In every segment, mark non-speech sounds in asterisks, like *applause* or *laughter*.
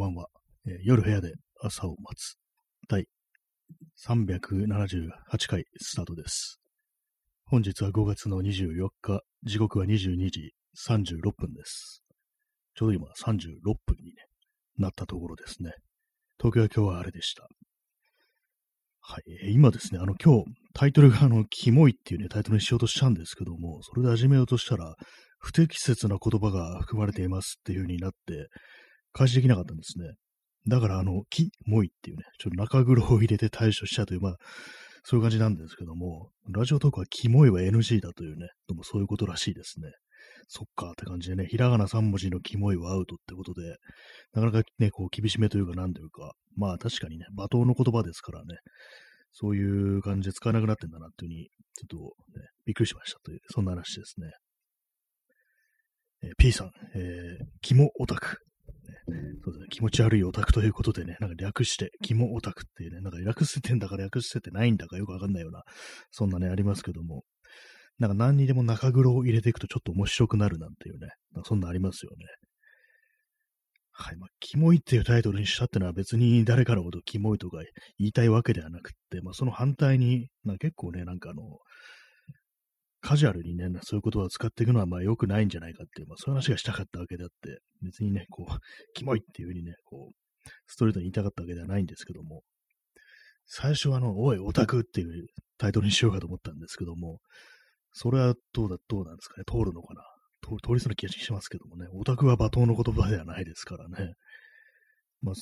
ばんは、えー夜部屋で朝を待つ。第378回スタートです。本日は5月の24日、時刻は22時36分です。ちょうど今36分に、ね、なったところですね。東京は今日は晴れでした。はい、えー今ですね、あの今日タイトルがあの、キモいっていうね、タイトルにしようとしたんですけども、それで始めようとしたら、不適切な言葉が含まれていますっていう風になって、開始できなかったんですね。だから、あの、キモいっていうね、ちょっと中黒を入れて対処したという、まあ、そういう感じなんですけども、ラジオトークはキモいは NG だというね、でもそういうことらしいですね。そっかって感じでね、ひらがな3文字のキモいはアウトってことで、なかなかね、こう厳しめというかなんというか、まあ確かにね、罵倒の言葉ですからね、そういう感じで使わなくなってんだなっていうふうに、ちょっとね、びっくりしましたという、そんな話ですね。えー P さん、えー、キモオタク。そうですね、気持ち悪いオタクということでね、なんか略して、キモオタクっていうね、なんか略してんだから略しててないんだかよくわかんないような、そんなね、ありますけども、なんか何にでも中黒を入れていくとちょっと面白くなるなんていうね、なんかそんなありますよね。はい。まあ、キモいっていうタイトルにしたってのは別に誰かのことキモいとか言いたいわけではなくって、まあ、その反対に、な結構ね、なんかあの、カジュアルにね、そういう言葉を使っていくのはまあ良くないんじゃないかっていう、まあそういう話がしたかったわけであって、別にね、こう、*laughs* キモいっていうふうにね、こう、ストレートに言いたかったわけではないんですけども、最初はあの、おい、オタクっていうタイトルにしようかと思ったんですけども、それはどうだ、どうなんですかね、通るのかな通通りそうな気がしますけどもね、オタクは罵倒の言葉ではないですからね。まあ、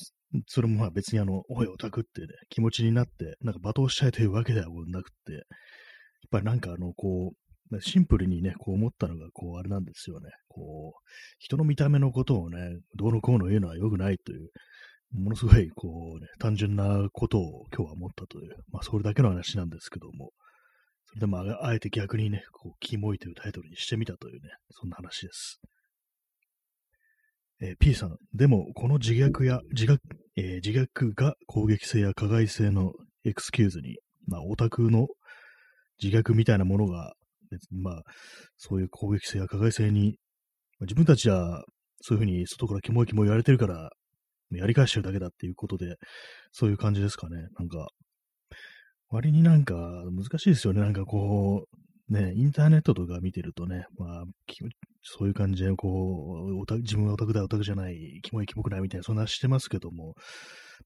それもまあ別にあの、おい、オタクってね、気持ちになって、なんか罵倒したいというわけではなくて、やっぱりなんかあの、こう、シンプルにね、こう思ったのが、こう、あれなんですよね。こう、人の見た目のことをね、どうのこうの言うのは良くないという、ものすごい、こうね、単純なことを今日は思ったという、まあ、それだけの話なんですけども、それでもあえて逆にね、こう、キモいというタイトルにしてみたというね、そんな話です。えー P さん、でも、この自虐や、自虐、えー自虐が攻撃性や加害性のエクスキューズに、まあ、オタクの自虐みたいなものが、別にまあ、そういう攻撃性や加害性に、まあ自分たちはそういうふうに外からキモいキモい言われてるから、やり返してるだけだっていうことで、そういう感じですかね。なんか、割になんか難しいですよね。なんかこう、ね、インターネットとか見てるとね、まあ、そういう感じで、こう、自分はオタクだ、オタクじゃない、キモい、キモくないみたいな、そんなしてますけども、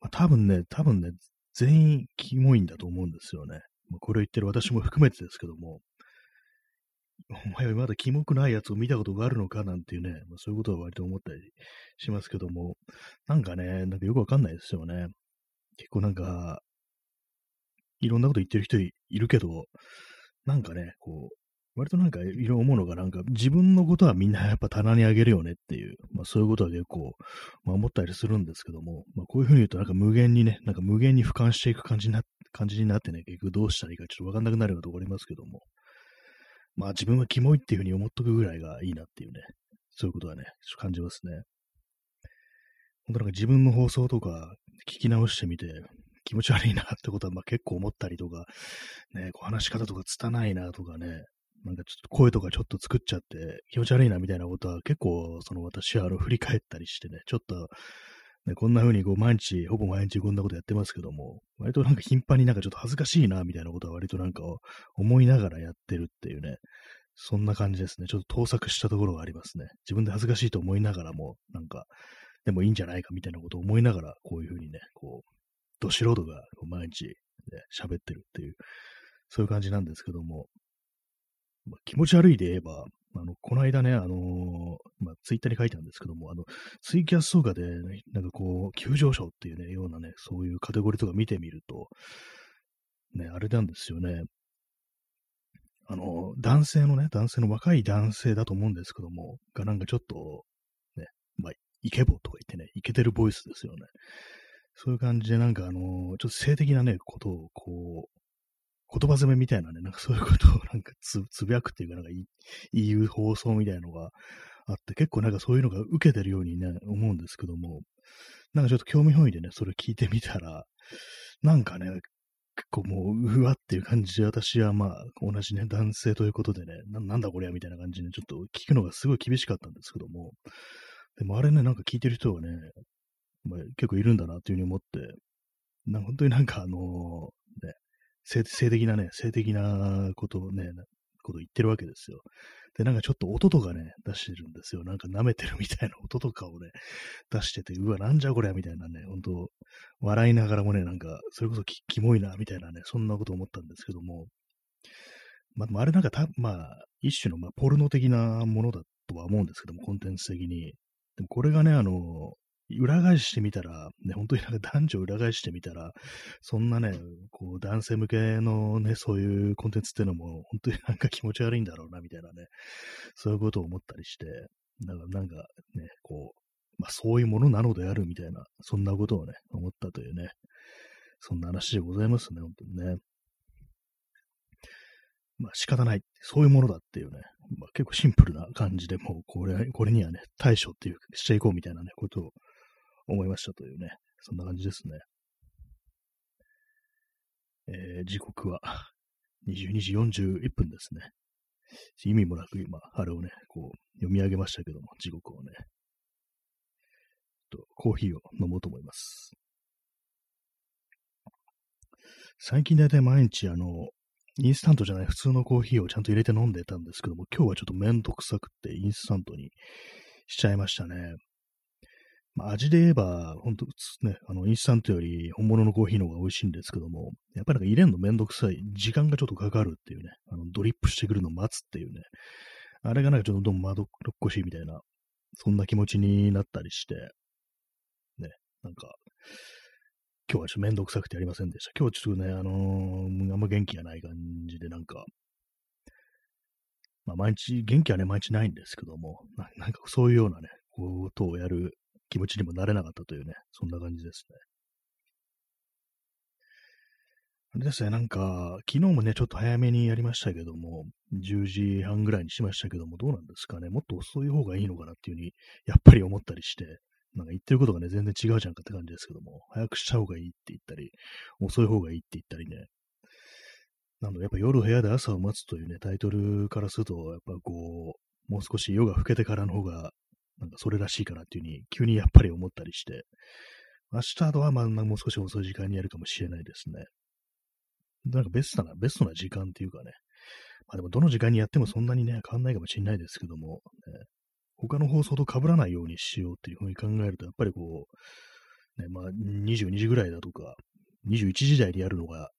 まあ、多分ね、多分ね、全員キモいんだと思うんですよね。まあ、これを言ってる私も含めてですけども、お前はまだキモくないやつを見たことがあるのかなんていうね、まあ、そういうことは割と思ったりしますけども、なんかね、なんかよくわかんないですよね。結構なんか、いろんなこと言ってる人いるけど、なんかね、こう、割となんかいろいろ思うのが、なんか自分のことはみんなやっぱ棚にあげるよねっていう、まあそういうことは結構、まあ思ったりするんですけども、まあこういうふうに言うとなんか無限にね、なんか無限に俯瞰していく感じにな感じになってね、結局どうしたらいいかちょっとわかんなくなるようなところありますけども、まあ自分はキモいっていうふうに思っとくぐらいがいいなっていうね、そういうことはね、感じますね。本当なんか自分の放送とか聞き直してみて、気持ち悪いなってことはまあ結構思ったりとか、ね、こう話し方とか拙いなとかね、なんかちょっと声とかちょっと作っちゃって気持ち悪いなみたいなことは結構その私はあの振り返ったりしてね、ちょっとね、こんな風にこう毎日、ほぼ毎日こんなことやってますけども、割となんか頻繁になんかちょっと恥ずかしいなみたいなことは割となんか思いながらやってるっていうね、そんな感じですね。ちょっと盗作したところがありますね。自分で恥ずかしいと思いながらも、なんか、でもいいんじゃないかみたいなことを思いながら、こういう風にね、こう、ど素人が毎日、ね、喋ってるっていう、そういう感じなんですけども、まあ、気持ち悪いで言えば、あの、この間ね、あのーまあ、ツイッターに書いたんですけども、あの、ツイキャスとかで、ね、なんかこう、急上昇っていうね、ようなね、そういうカテゴリーとか見てみると、ね、あれなんですよね。あの、男性のね、男性の若い男性だと思うんですけども、がなんかちょっと、ね、まあ、イケボとか言ってね、イケてるボイスですよね。そういう感じで、なんかあの、ちょっと性的なね、ことを、こう、言葉攻めみたいなね、なんかそういうことをなんかつ *laughs* つぶやくっていうか、なんか言い言う放送みたいなのがあって、結構なんかそういうのが受けてるようにね、思うんですけども、なんかちょっと興味本位でね、それ聞いてみたら、なんかね、結構もう、うわっていう感じで、私はまあ、同じね、男性ということでね、なんだこれやみたいな感じで、ねちょっと聞くのがすごい厳しかったんですけども、でもあれね、なんか聞いてる人はね、まあ、結構いるんだなっていうふうに思って、なんか本当になんかあのー、ね、性的なね、性的なことをね、こと言ってるわけですよ。で、なんかちょっと音とかね、出してるんですよ。なんか舐めてるみたいな音とかをね、出してて、うわ、なんじゃこりゃみたいなね、本当笑いながらもね、なんか、それこそきキモいな、みたいなね、そんなこと思ったんですけども、まあ、あれなんかた、まあ、一種の、まあ、ポルノ的なものだとは思うんですけども、コンテンツ的に。でもこれがね、あの、裏返してみたら、ね、本当になんか男女裏返してみたら、そんなね、こう男性向けのね、そういうコンテンツっていうのも、本当になんか気持ち悪いんだろうな、みたいなね、そういうことを思ったりして、だかなんかね、こう、まあそういうものなのであるみたいな、そんなことをね、思ったというね、そんな話でございますね、本当にね。まあ仕方ない。そういうものだっていうね、まあ結構シンプルな感じでもうこれ、これにはね、対処っていう、していこうみたいなね、ことを思いましたというね、そんな感じですね。えー、時刻は22時41分ですね。意味もなく今、あれをね、こう、読み上げましたけども、時刻をね。と、コーヒーを飲もうと思います。最近だいたい毎日、あの、インスタントじゃない普通のコーヒーをちゃんと入れて飲んでたんですけども、今日はちょっとめんどくさくってインスタントにしちゃいましたね。まあ、味で言えば、ほんと、ね、あの、インスタントより本物のコーヒーの方が美味しいんですけども、やっぱりなんか入れるのめんどくさい、時間がちょっとかかるっていうね、あの、ドリップしてくるのを待つっていうね、あれがなんかちょっとどんまどっこしいみたいな、そんな気持ちになったりして、ね、なんか、今日はちょっとめんどくさくてやりませんでした。今日ちょっとね、あのー、あんま元気がない感じで、なんか、まあ毎日、元気はね、毎日ないんですけども、なんかそういうようなね、ことをやる気持ちにもなれなかったというね、そんな感じですね。あれですね、なんか、昨日もね、ちょっと早めにやりましたけども、10時半ぐらいにしましたけども、どうなんですかね、もっと遅い方がいいのかなっていうふうに、やっぱり思ったりして、なんか言ってることがね、全然違うじゃんかって感じですけども、早くした方がいいって言ったり、遅い方がいいって言ったりね。なので、やっぱ夜部屋で朝を待つというね、タイトルからすると、やっぱこう、もう少し夜が更けてからの方がなんかそれらしいかなっていうふうに、急にやっぱり思ったりして、明日とはまあもう少し遅い時間にやるかもしれないですね。なんかベストな、ベストな時間っていうかね。まあでもどの時間にやってもそんなにね、変わんないかもしれないですけども、ね、他の放送と被らないようにしようっていうふうに考えると、やっぱりこう、ね、まあ22時ぐらいだとか、21時台でやるのが、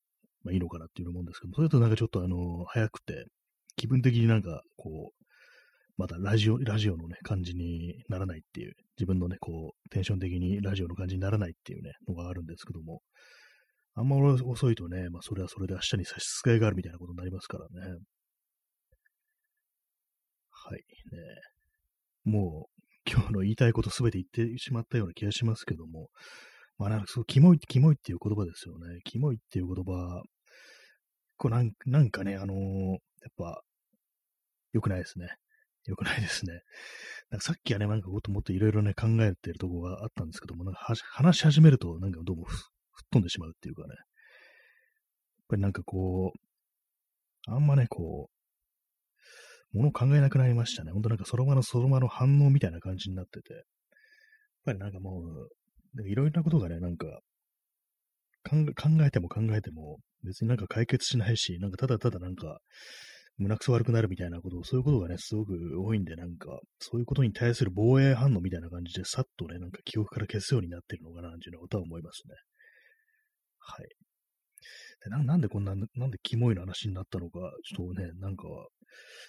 まあいいのかなっていう思うんですけどもそれとなんかちょっとあの、早くて、気分的になんかこう、またラジオ、ラジオのね、感じにならないっていう、自分のね、こう、テンション的にラジオの感じにならないっていうね、のがあるんですけども、あんま遅いとね、まあ、それはそれで明日に差し支えがあるみたいなことになりますからね。はい、ね。もう、今日の言いたいことすべて言ってしまったような気がしますけども、まあ、なんかそう、キモい、キモいっていう言葉ですよね。キモいっていう言葉、こうなんなんかね、あのー、やっぱ、良くないですね。良くないですね。なんかさっきはね、なんかもっともっといろいろね、考えてるとこがあったんですけども、なんか話し始めると、なんかどうも吹っ飛んでしまうっていうかね。やっぱりなんかこう、あんまね、こう、ものを考えなくなりましたね。ほんとなんかその場のその場の反応みたいな感じになってて。やっぱりなんかもう、いろいろなことがね、なんか考えても考えても、別になんか解決しないし、なんかただただなんか、胸くそ悪くなるみたいなことを、そういうことがね、すごく多いんで、なんか、そういうことに対する防衛反応みたいな感じで、さっとね、なんか記憶から消すようになってるのかな、っていうようなことは思いますね。はい。でななんでこんな、なんでキモいの話になったのか、ちょっとね、なんか、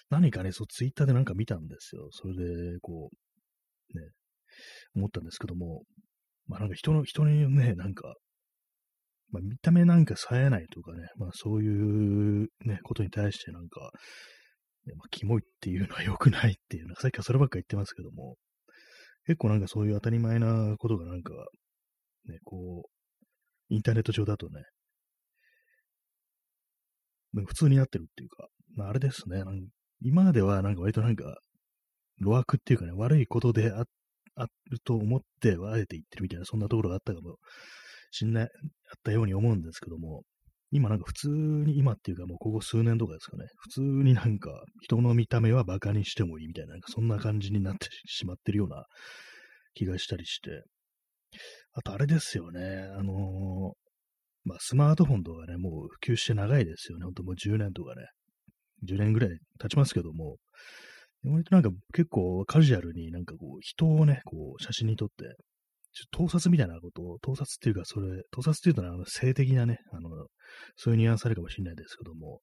何かね、そう、ツイッターでなんか見たんですよ。それで、こう、ね、思ったんですけども、まあなんか人の、人にね、なんか、まあ、見た目なんか冴えないとかね、まあそういうね、ことに対してなんか、ね、まあ、キモいっていうのは良くないっていうのは、さっきはそればっか言ってますけども、結構なんかそういう当たり前なことがなんか、ね、こう、インターネット上だとね、普通になってるっていうか、まあ、あれですね、今まではなんか割となんか、路悪っていうかね、悪いことであると思って、あえて言ってるみたいな、そんなところがあったかもしんない、あったように思うんですけども、今なんか普通に、今っていうかもうここ数年とかですかね、普通になんか人の見た目は馬鹿にしてもいいみたいな、なんかそんな感じになってしまってるような気がしたりして、あとあれですよね、あのまあ、スマートフォンとかね、もう普及して長いですよね。ほんともう10年とかね。10年ぐらい経ちますけども、割となんか結構カジュアルになんかこう人をね、こう写真に撮って、盗撮みたいなことを、盗撮っていうかそれ、盗撮っていうとね、あの性的なね、あの、そういうニュアンスあるかもしれないですけども、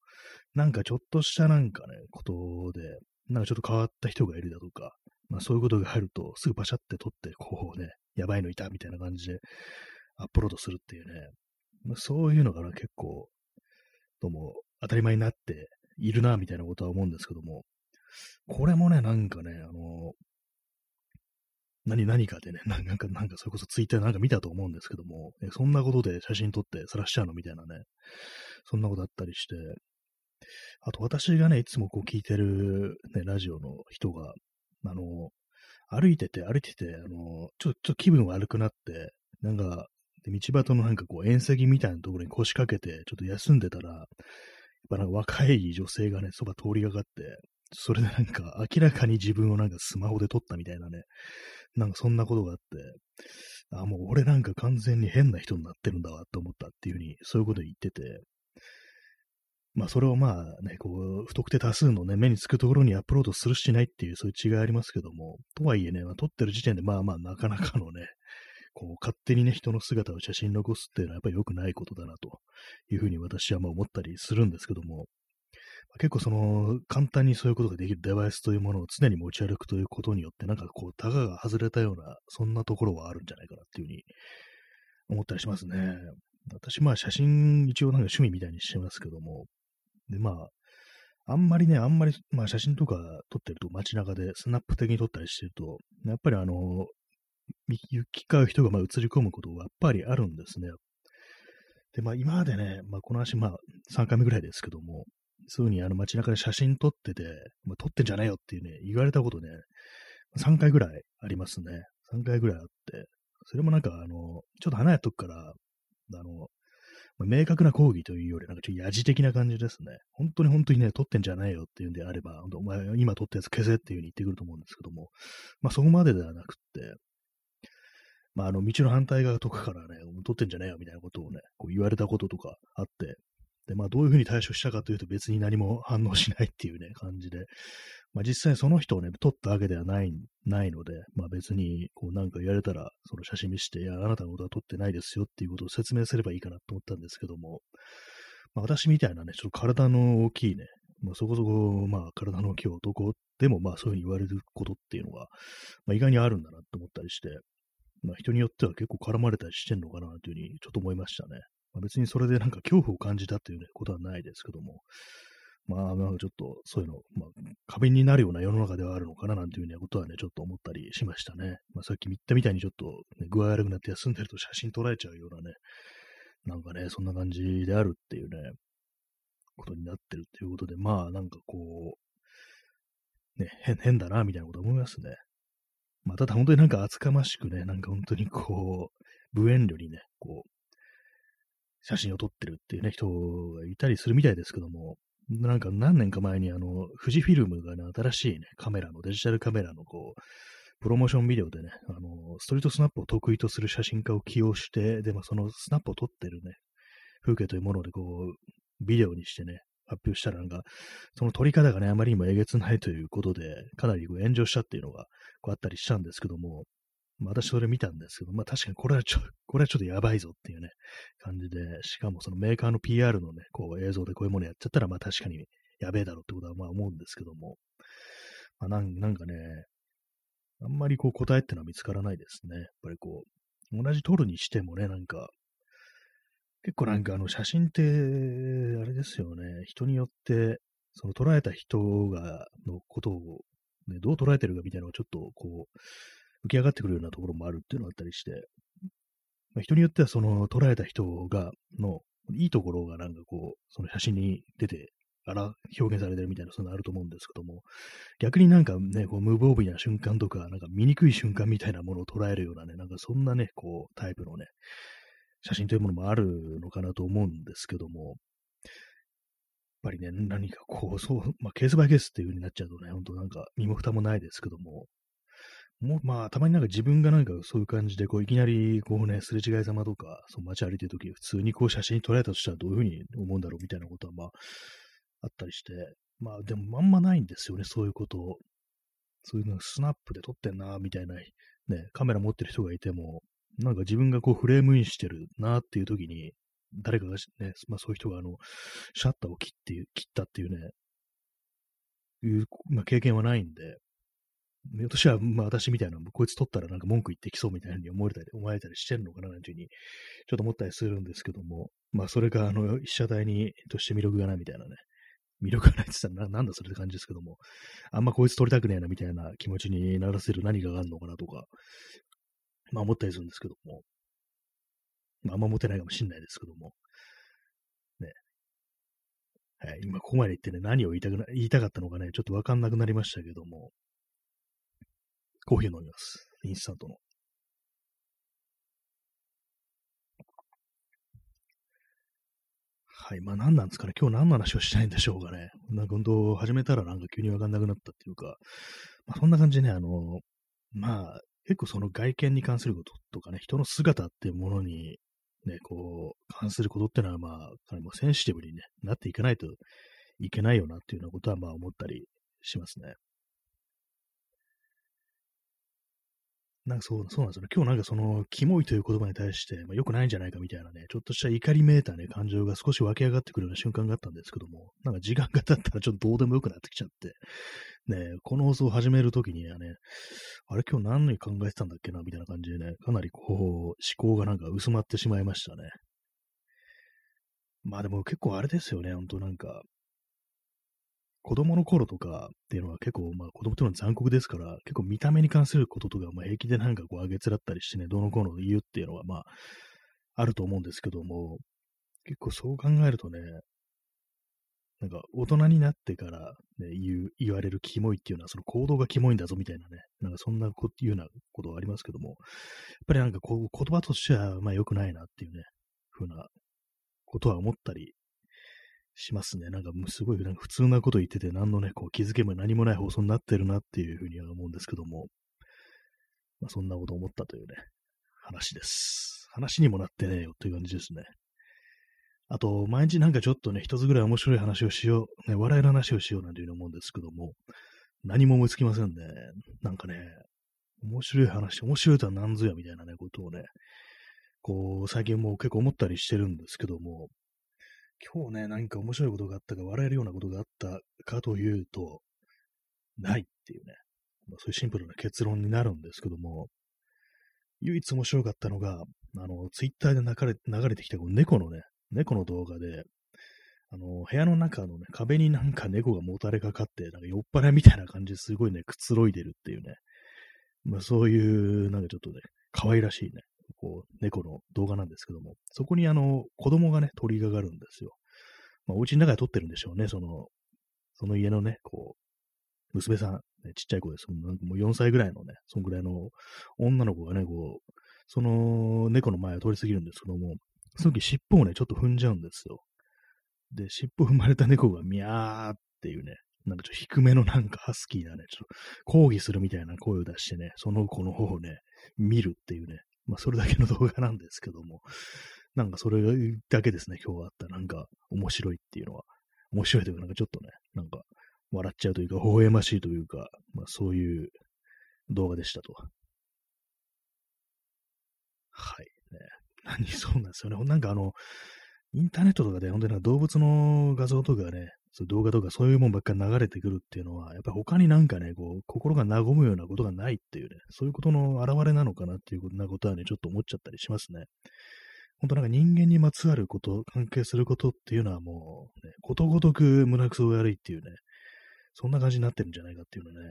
なんかちょっとしたなんかね、ことで、なんかちょっと変わった人がいるだとか、まあそういうことが入るとすぐパシャって撮って、こうね、やばいのいたみたいな感じでアップロードするっていうね、まあ、そういうのが結構、どうも当たり前になっているな、みたいなことは思うんですけども、これもね、なんかね、あの、何、何かでね、*laughs* なんか、なんか、それこそツイッターなんか見たと思うんですけども、そんなことで写真撮って晒しちゃうのみたいなね、そんなことあったりして、あと私がね、いつもこう聞いてる、ね、ラジオの人が、あの、歩いてて、歩いてて、あの、ちょっと気分悪くなって、なんか、道端のなんかこう、縁石みたいなところに腰掛けて、ちょっと休んでたら、やっぱなんか若い女性がね、そば通りがかって、それでなんか明らかに自分をなんかスマホで撮ったみたいなね、なんかそんなことがあって、あ、もう俺なんか完全に変な人になってるんだわって思ったっていうふうに、そういうこと言ってて、まあそれをまあね、こう、不特定多数のね、目につくところにアップロードするしないっていう、そういう違いありますけども、とはいえね、まあ、撮ってる時点でまあまあなかなかのね、こう、勝手にね、人の姿を写真残すっていうのはやっぱり良くないことだなというふうに私はまあ思ったりするんですけども、結構その、簡単にそういうことができるデバイスというものを常に持ち歩くということによって、なんかこう、タガが外れたような、そんなところはあるんじゃないかなっていうふうに思ったりしますね。私、まあ写真一応なんか趣味みたいにしてますけども、で、まあ、あんまりね、あんまり、まあ写真とか撮ってると街中でスナップ的に撮ったりしてると、やっぱりあの、行き交う人がまあ映り込むことがやっぱりあるんですね。で、まあ今までね、まあこの話まあ3回目ぐらいですけども、そういうふうにあの街中で写真撮ってて、まあ、撮ってんじゃないよっていうね、言われたことね、3回ぐらいありますね。3回ぐらいあって、それもなんかあの、ちょっと離れとくから、あの、まあ、明確な抗議というより、なんかちょっとやじ的な感じですね。本当に本当にね、撮ってんじゃないよっていうんであれば、お前今撮ったやつ消せっていう風に言ってくると思うんですけども、まあそこまでではなくって、まあ、あの、道の反対側とかからね、撮ってんじゃねえよみたいなことをね、こう言われたこととかあって、で、まあ、どういうふうに対処したかというと別に何も反応しないっていうね、感じで、まあ、実際その人をね、撮ったわけではない、ないので、まあ別に、こうなんか言われたら、その写真見して、いや、あなたのことは撮ってないですよっていうことを説明すればいいかなと思ったんですけども、まあ私みたいなね、ちょっと体の大きいね、まあそこそこ、まあ体の大きい男でも、まあそういうふうに言われることっていうのが、まあ意外にあるんだなと思ったりして、まあ人によっては結構絡まれたりしてんのかなというふうにちょっと思いましたね。まあ、別にそれでなんか恐怖を感じたっていう、ね、ことはないですけども、まあ、なんかちょっとそういうの、まあ、過敏になるような世の中ではあるのかななんていうようなことはね、ちょっと思ったりしましたね。まあ、さっき言ったみたいにちょっと、ね、具合悪くなって休んでると写真撮られちゃうようなね、なんかね、そんな感じであるっていうね、ことになってるっていうことで、まあ、なんかこう、ね、変、変だな、みたいなこと思いますね。まあ、ただ本当になんか厚かましくね、なんか本当にこう、無遠慮にね、こう、写真を撮ってるっていうね、人がいたりするみたいですけども、なんか何年か前にあの、富士フィルムがね、新しいね、カメラの、デジタルカメラのこう、プロモーションビデオでね、あの、ストリートスナップを得意とする写真家を起用して、で、まあ、そのスナップを撮ってるね、風景というものでこう、ビデオにしてね、発表したらなんか、その撮り方がね、あまりにもえげつないということで、かなりこう炎上したっていうのがこうあったりしたんですけども、私それ見たんですけど、まあ確かにこれはちょ、*laughs* これはちょっとやばいぞっていうね、感じで、しかもそのメーカーの PR のね、こう映像でこういうものやっちゃったら、まあ確かにやべえだろうってことはまあ思うんですけども、まあなんなんかね、あんまりこう答えってのは見つからないですね。やっぱりこう、同じ撮るにしてもね、なんか、結構なんかあの写真って、あれですよね、人によって、その捉えた人が、のことを、ね、どう捉えてるかみたいなのがちょっとこう、浮き上がってくるようなところもあるっていうのがあったりして、まあ、人によってはその捉えた人が、のいいところがなんかこう、その写真に出て、あら、表現されてるみたいな、そういうのあると思うんですけども、逆になんかね、こう、無防備な瞬間とか、なんか醜い瞬間みたいなものを捉えるようなね、なんかそんなね、こう、タイプのね、写真というものもあるのかなと思うんですけども、やっぱりね、何かこう、そう、まあ、ケースバイケースっていう風になっちゃうとね、ほんとなんか身も蓋もないですけども、もまあ、たまになんか自分がなんかそういう感じで、こう、いきなり、こうね、すれ違いざまとか、その街歩いてるとき、普通にこう写真撮られたとしたらどういうふうに思うんだろうみたいなことは、まあ、あったりして、まあ、でも、まんまないんですよね、そういうことを。そういうのスナップで撮ってんな、みたいな、ね、カメラ持ってる人がいても、なんか自分がこうフレームインしてるなっていう時に、誰かがね、まあそういう人があの、シャッターを切って、切ったっていうね、いう、まあ、経験はないんで、ひょっとしたら、まあ私みたいな、こいつ取ったらなんか文句言ってきそうみたいに思われたり、思われたりしてるのかななんていうふうに、ちょっと思ったりするんですけども、まあそれが、あの、被写体に、として魅力がないみたいなね、魅力がないって言ったらな、なんだそれって感じですけども、あんまこいつ取りたくねえなみたいな気持ちにならせる何かがあるのかなとか、まあ思ったりするんですけども、まああんま持てないかもしんないですけども、ね。はい、今ここまで言ってね、何を言いたくな、言いたかったのかね、ちょっとわかんなくなりましたけども、コーヒー飲みます。インスタントの。はい。まあ何なんですかね。今日何の話をしたいんでしょうかね。なんか運動を始めたらなんか急にわかんなくなったっていうか、まあそんな感じでね、あの、まあ結構その外見に関することとかね、人の姿っていうものにね、こう、関することってのはまあ、かなりもセンシティブに、ね、なっていかないといけないよなっていうようなことはまあ思ったりしますね。なんかそう、そうなんですよね。今日なんかその、キモいという言葉に対して、まあ、良くないんじゃないかみたいなね、ちょっとした怒りめいたね、感情が少し湧き上がってくるような瞬間があったんですけども、なんか時間が経ったらちょっとどうでもよくなってきちゃって、ね、この放送を始めるときにはね、あれ今日何に考えてたんだっけなみたいな感じでね、かなりこう、思考がなんか薄まってしまいましたね。まあでも結構あれですよね、ほんとなんか、子供の頃とかっていうのは結構、まあ子供っていうのは残酷ですから、結構見た目に関することとか、まあ平気でなんかこう上げつらったりしてね、どの子の言うっていうのはまあ、あると思うんですけども、結構そう考えるとね、なんか大人になってから、ね、言う、言われるキモいっていうのは、その行動がキモいんだぞみたいなね、なんかそんなこいうようなことはありますけども、やっぱりなんかこう言葉としては、まあ良くないなっていうね、ふうなことは思ったりしますね。なんかすごいなんか普通なこと言ってて、何のね、こう気づけば何もない放送になってるなっていうふうには思うんですけども、まあ、そんなこと思ったというね、話です。話にもなってねえよという感じですね。あと、毎日なんかちょっとね、一つぐらい面白い話をしよう、ね、笑いの話をしようなんていうふうに思うんですけども、何も思いつきませんね。なんかね、面白い話、面白いとは何ぞやみたいなね、ことをね、こう、最近もう結構思ったりしてるんですけども、今日ね、何か面白いことがあったか、笑えるようなことがあったかというと、ないっていうね、まあ、そういうシンプルな結論になるんですけども、唯一面白かったのが、あの、ツイッターで流れ流れてきたこの猫のね、猫の動画で、あの、部屋の中のね、壁になんか猫がもたれかかって、なんか酔っ払いみたいな感じですごいね、くつろいでるっていうね、まあそういう、なんかちょっとね、可愛らしいね、こう、猫の動画なんですけども、そこにあの、子供がね、鳥がかるんですよ。まあ、お家の中で撮ってるんでしょうね、その、その家のね、こう、娘さん、ね、ちっちゃい子です。もう4歳ぐらいのね、そんぐらいの女の子がね、こう、その猫の前を通り過ぎるんですけども、その時尻尾をね、ちょっと踏んじゃうんですよ。で、尻尾踏まれた猫がミャーっていうね、なんかちょっと低めのなんかハスキーなね、ちょっと抗議するみたいな声を出してね、その子の方をね、見るっていうね、まあ、それだけの動画なんですけども、なんかそれだけですね、今日あった、なんか面白いっていうのは。面白いというか、なんかちょっとね、なんか笑っちゃうというか、微笑ましいというか、まあそういう動画でしたと。はい。ね、*laughs* 何、そうなんですよね。なんかあの、インターネットとかで本当に動物の画像とかね、そう動画とかそういうもんばっか流れてくるっていうのは、やっぱ他になんかね、こう、心が和むようなことがないっていうね、そういうことの表れなのかなっていうことなことはね、ちょっと思っちゃったりしますね。本当なんか人間にまつわること、関係することっていうのはもう、ね、ことごとく胸くそ悪いっていうね、そんな感じになってるんじゃないかっていうのね、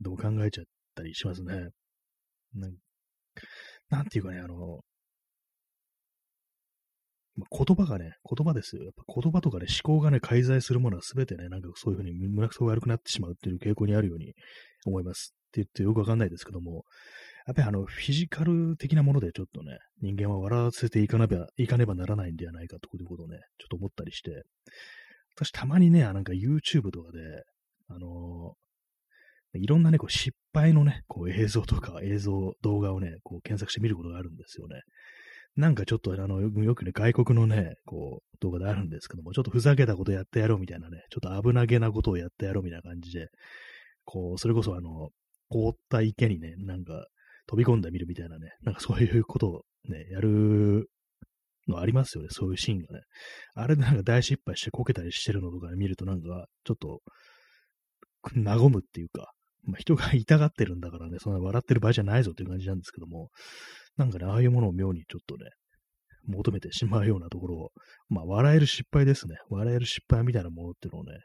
どう考えちゃったりしますね。なんなんていうかね、あの、言葉がね、言葉ですよ。やっぱ言葉とかね、思考がね、介在するものは全てね、なんかそういうふうに胸くそが悪くなってしまうっていう傾向にあるように思います。って言ってよくわかんないですけども、やっぱりあの、フィジカル的なものでちょっとね、人間は笑わせていかねば、いかねばならないんではないかということをね、ちょっと思ったりして、私たまにね、なんか YouTube とかで、あのいろんなね、こう失敗のね、こう映像とか映像、動画をね、こう検索して見ることがあるんですよね。なんかちょっと、あの、よくね、外国のね、こう、動画であるんですけども、ちょっとふざけたことやってやろうみたいなね、ちょっと危なげなことをやってやろうみたいな感じで、こう、それこそあの、凍った池にね、なんか飛び込んでみるみたいなね、なんかそういうことをね、やるのありますよね、そういうシーンがね。あれでなんか大失敗してこけたりしてるのとか見るとなんか、ちょっと、和むっていうか、まあ、人が痛がってるんだからね、そんな笑ってる場合じゃないぞっていう感じなんですけども、なんかね、ああいうものを妙にちょっとね、求めてしまうようなところを、まあ、笑える失敗ですね。笑える失敗みたいなものっていうのをね、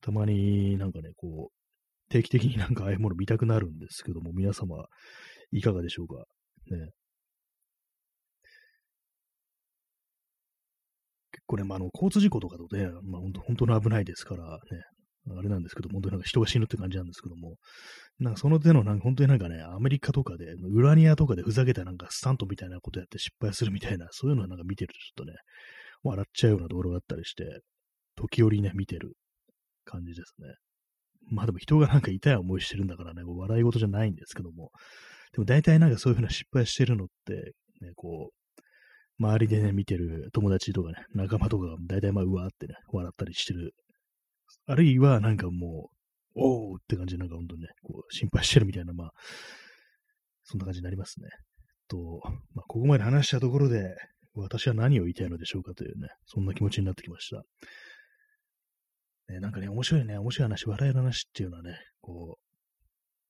たまになんかね、こう、定期的になんかああいうもの見たくなるんですけども、皆様、いかがでしょうか？ね。結構ね、まあ、あの、交通事故とかとね、まあ、本当本当の危ないですからね、あれなんですけど、本当になんか人が死ぬって感じなんですけども、なんかその手のなんか本当になんかね、アメリカとかで、ウラニアとかでふざけたなんかスタントみたいなことやって失敗するみたいな、そういうのをなんか見てるとちょっとね、笑っちゃうようなところがあったりして、時折ね、見てる感じですね。まあでも人がなんか痛い思いしてるんだからね、こう笑い事じゃないんですけども、でも大体なんかそういうふうな失敗してるのって、ね、こう、周りでね、見てる友達とかね、仲間とかが大体まあうわーってね、笑ったりしてるあるいはなんかもう、おーって感じでなんか本当にね、こう心配してるみたいな、まあ、そんな感じになりますね。と、まあ、ここまで話したところで、私は何を言いたいのでしょうかというね、そんな気持ちになってきました。ね、なんかね、面白いね、面白い話、笑える話っていうのはね、こ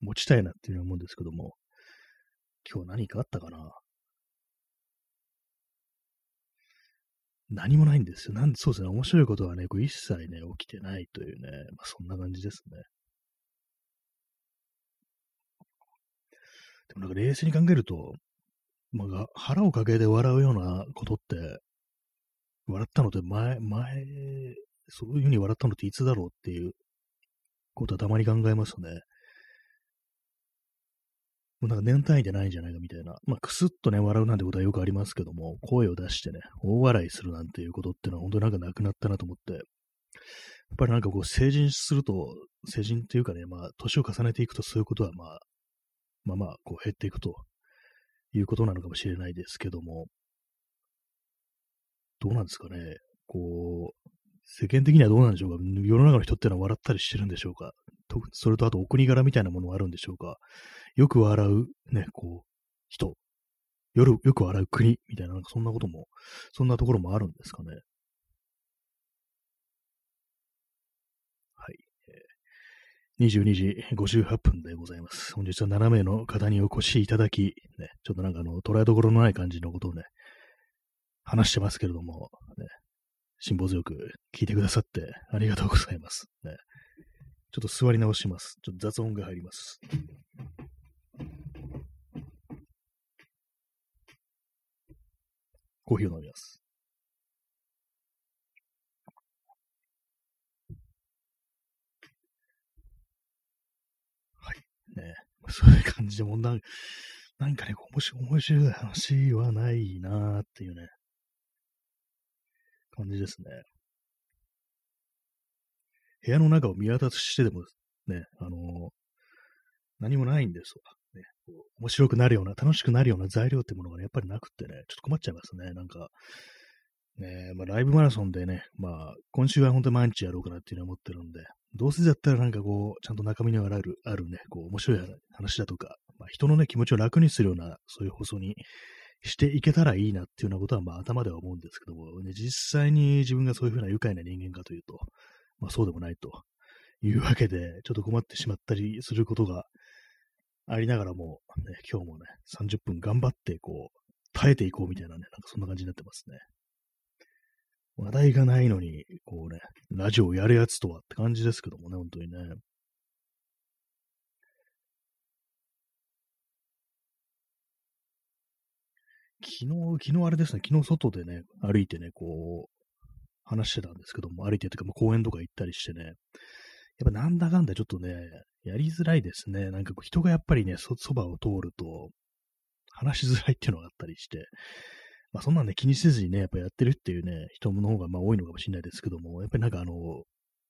う、持ちたいなっていうふうに思うんですけども、今日何かあったかな？何もないんですよ。なん、そうですね。面白いことはね、こう一切ね、起きてないというね、まあ、そんな感じですね。でもなんか冷静に考えると、まあ、腹をかけて笑うようなことって、笑ったのって前、前、そういうふうに笑ったのっていつだろうっていうことはたまに考えますね。もうなんか年単位でないんじゃないかみたいな。まあ、くすっとね、笑うなんてことはよくありますけども、声を出してね、大笑いするなんていうことっていうのは本当になんかなくなったなと思って、やっぱりなんかこう成人すると、成人っていうかね、まあ、年を重ねていくとそういうことはまあ、まあまあ、こう減っていくということなのかもしれないですけども、どうなんですかね。こう、世間的にはどうなんでしょうか。世の中の人ってのは笑ったりしてるんでしょうか。それとあとお国柄みたいなものがあるんでしょうか。よく笑う、ね、こう、人、夜、よく笑う国、みたいな、なんかそんなことも、そんなところもあるんですかね。はい。えー、22時58分でございます。本日は7名の方にお越しいただき、ね、ちょっとなんかあの、捉えどころのない感じのことをね、話してますけれども、ね、辛抱強く聞いてくださってありがとうございます。ね、ちょっと座り直します。ちょっと雑音が入ります。コーヒーを飲みます。はい。ねそういう感じでもなんなんかね、面白面白い話はないなーっていうね、感じですね。部屋の中を見渡してでもね、あのー、何もないんですわ。ね、こう面白くなるような、楽しくなるような材料ってものがね、やっぱりなくってね、ちょっと困っちゃいますね。なんか、ね、まあ、ライブマラソンでね、まあ、今週は本当に毎日やろうかなっていうのは思ってるんで、どうせだったらなんかこう、ちゃんと中身のある、あるね、こう、面白い話だとか、まあ、人のね、気持ちを楽にするような、そういう放送にしていけたらいいなっていうようなことは、まあ、頭では思うんですけども、ね、実際に自分がそういうふうな愉快な人間かというと、まあ、そうでもないというわけで、ちょっと困ってしまったりすることがありながらも、ね、今日もね、30分頑張って、こう、耐えていこうみたいなね、なんかそんな感じになってますね。話題がないのに、こうね、ラジオをやるやつとはって感じですけどもね、本当にね。昨日、昨日あれですね、昨日外でね、歩いてね、こう、話してたんですけども、歩いてというか、公園とか行ったりしてね、やっぱなんだかんだちょっとね、やりづらいですね。なんかこう人がやっぱりね、そ、そばを通ると、話しづらいっていうのがあったりして、まあそんなんね、気にせずにね、やっぱやってるっていうね、人の方がまあ多いのかもしれないですけども、やっぱりなんかあの、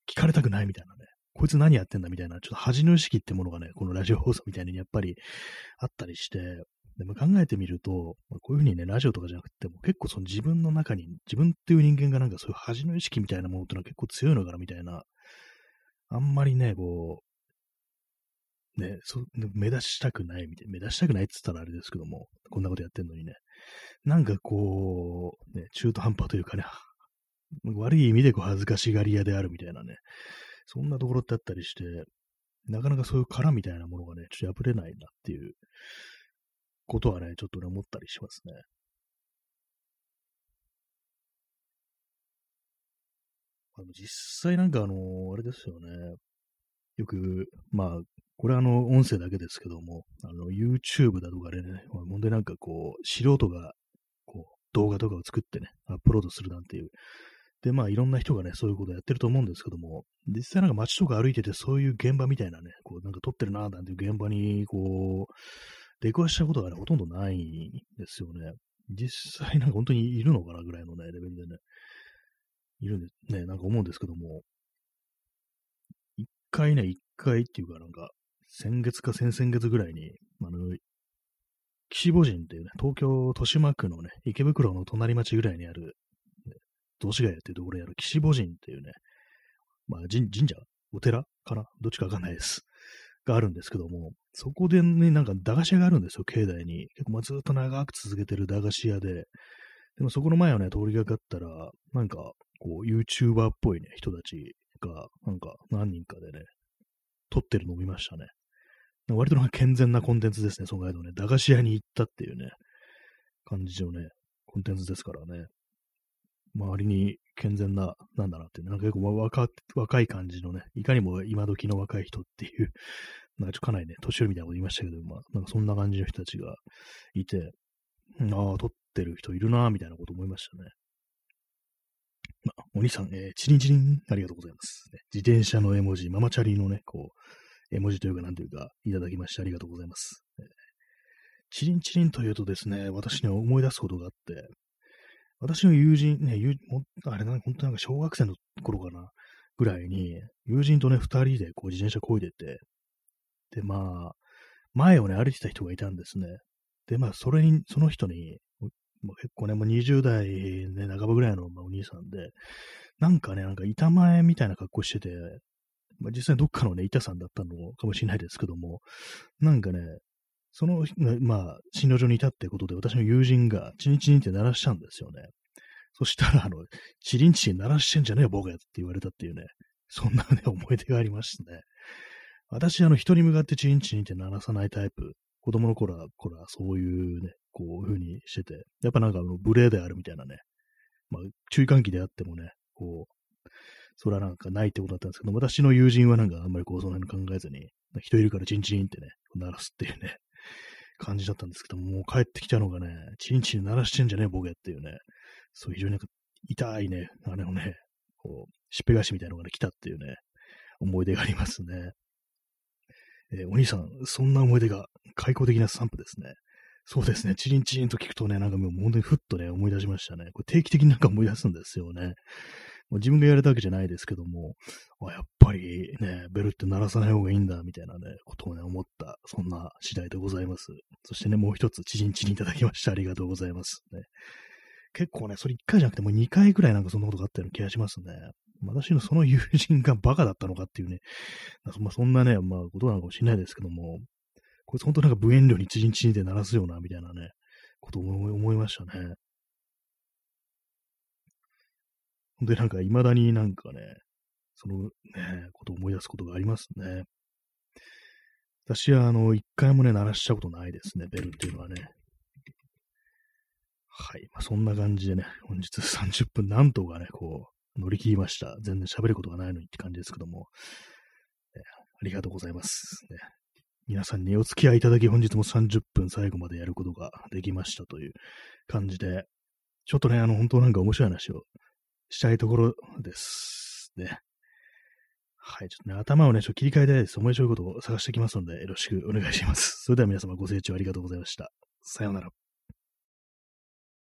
聞かれたくないみたいなね、こいつ何やってんだみたいな、ちょっと恥の意識ってものがね、このラジオ放送みたいにやっぱりあったりして、でも考えてみるとま、こういうふうにね、ラジオとかじゃなくても、結構その自分の中に、自分っていう人間がなんかそういう恥の意識みたいなものってのは結構強いのかなみたいな、あんまりね、こう、ね、そ目立ちたくないみたいな、目立ちたくないって言ったらあれですけども、こんなことやってんのにね、なんかこう、ね、中途半端というかね、*laughs* 悪い意味でこう恥ずかしがり屋であるみたいなね、そんなところってあったりして、なかなかそういう殻みたいなものがね、ちょっと破れないなっていうことはね、ちょっとね、思ったりしますね。あの実際なんかあの、あれですよね。よく、まあ、これはあの、音声だけですけども、あの、YouTube だとかでね、問題なんかこう、素人が、こう、動画とかを作ってね、アップロードするなんていう。で、まあ、いろんな人がね、そういうことをやってると思うんですけども、実際なんか街とか歩いてて、そういう現場みたいなね、こう、なんか撮ってるな、なんていう現場に、こう、出くわしたことがね、ほとんどないんですよね。実際なんか本当にいるのかなぐらいのね、レベルでね、いるんでね、なんか思うんですけども、一回ね、一回っていうかなんか、先月か先々月ぐらいに、あの、岸母神っていうね、東京豊島区のね、池袋の隣町ぐらいにある、同志ヶ谷っていうところにある岸母神っていうね、まあ神社？お寺？かな？どっちかわかんないです。があるんですけども、そこでね、なんか駄菓子屋があるんですよ、境内に。結構まあずっと長く続けてる駄菓子屋で、でもそこの前をね、通りがかったら、なんか、こう、YouTuber っぽいね、人たちが、なんか何人かでね、撮ってるのを見ましたね。割となんか健全なコンテンツですね、その間ね、駄菓子屋に行ったっていうね、感じのね、コンテンツですからね。周りに健全な、なんだなっていう、なんか結構若若い感じのね、いかにも今時の若い人っていう、*laughs* なんかちょっとかなりね、年寄りみたいなこと言いましたけど、まあ、なんかそんな感じの人たちがいて、ああ、撮ってる人いるな、みたいなこと思いましたね。まあ、お兄さん、えー、チリンチリン、ありがとうございます。自転車の絵文字、ママチャリのね、こう、絵文字というか、なんというか、いただきましてありがとうございます。えー、チリンチリンというとですね、私には思い出すことがあって、私の友人、ね、あれな、本当なんか小学生の頃かな、ぐらいに、友人とね、二人でこう自転車こいでて、で、まあ、前をね、歩いてた人がいたんですね。で、まあ、それに、その人に、まあ、結構ね、もう20代ね、半ばぐらいの、まあ、お兄さんで、なんかね、なんか板前みたいな格好してて、まあ、実際どっかのね、板さんだったのかもしれないですけども、なんかね、その、まあ、診療所にいたってことで、私の友人が、チンチンって鳴らしたんですよね。そしたら、あの、チリンチリン鳴らしてんじゃねえよ、僕やって言われたっていうね、そんなね、思い出がありましてね。私、あの、人に向かってチリンチリンって鳴らさないタイプ。子供の頃は、頃はそういうね、こういう風にしてて、やっぱなんか、無礼であるみたいなね、まあ、注意喚起であってもね、こう、それはなんかないってことだったんですけど、私の友人はなんかあんまりこう、その辺考えずに、人いるからチンチンってね、鳴らすっていうね、感じだったんですけども、う帰ってきたのがね、チンチン鳴らしてんじゃねえ、ボケっていうね、そう非常になんか痛いね、あれのね、こう、しっぺ返しみたいなのが、ね、来たっていうね、思い出がありますね。えー、お兄さん、そんな思い出が開口的なスタンプですね。そうですね。チリンチリンと聞くとね、なんかもう本当にふっとね、思い出しましたね。これ定期的になんか思い出すんですよね。もう自分がやれたわけじゃないですけども、やっぱりね、ベルって鳴らさない方がいいんだ、みたいなね、ことをね、思った、そんな次第でございます。そしてね、もう一つ、チリンチリンいただきましてありがとうございます。ね、結構ね、それ1回じゃなくてもう2回ぐらいなんかそんなことがあったような気がしますね。私のその友人がバカだったのかっていうね、まあ、そんなね、まあことなのかもしれないですけども、こいつ本当なんか無遠慮にチリンチリンで鳴らすような、みたいなね、ことを思いましたね。で、なんか未だになんかね、そのね、ことを思い出すことがありますね。私はあの、一回もね、鳴らしたことないですね、ベルっていうのはね。はい。まあ、そんな感じでね、本日30分 *laughs* なんとかね、こう、乗り切りました。全然喋ることがないのにって感じですけども、えありがとうございます、ね。皆さんにお付き合いいただき、本日も30分最後までやることができましたという感じで、ちょっとね、あの、本当なんか面白い話をしたいところですね。はい。ちょっとね、頭をね、ちょっと切り替えたいです。面白いことを探してきますので、よろしくお願いします。それでは皆様ご清聴ありがとうございました。さようなら。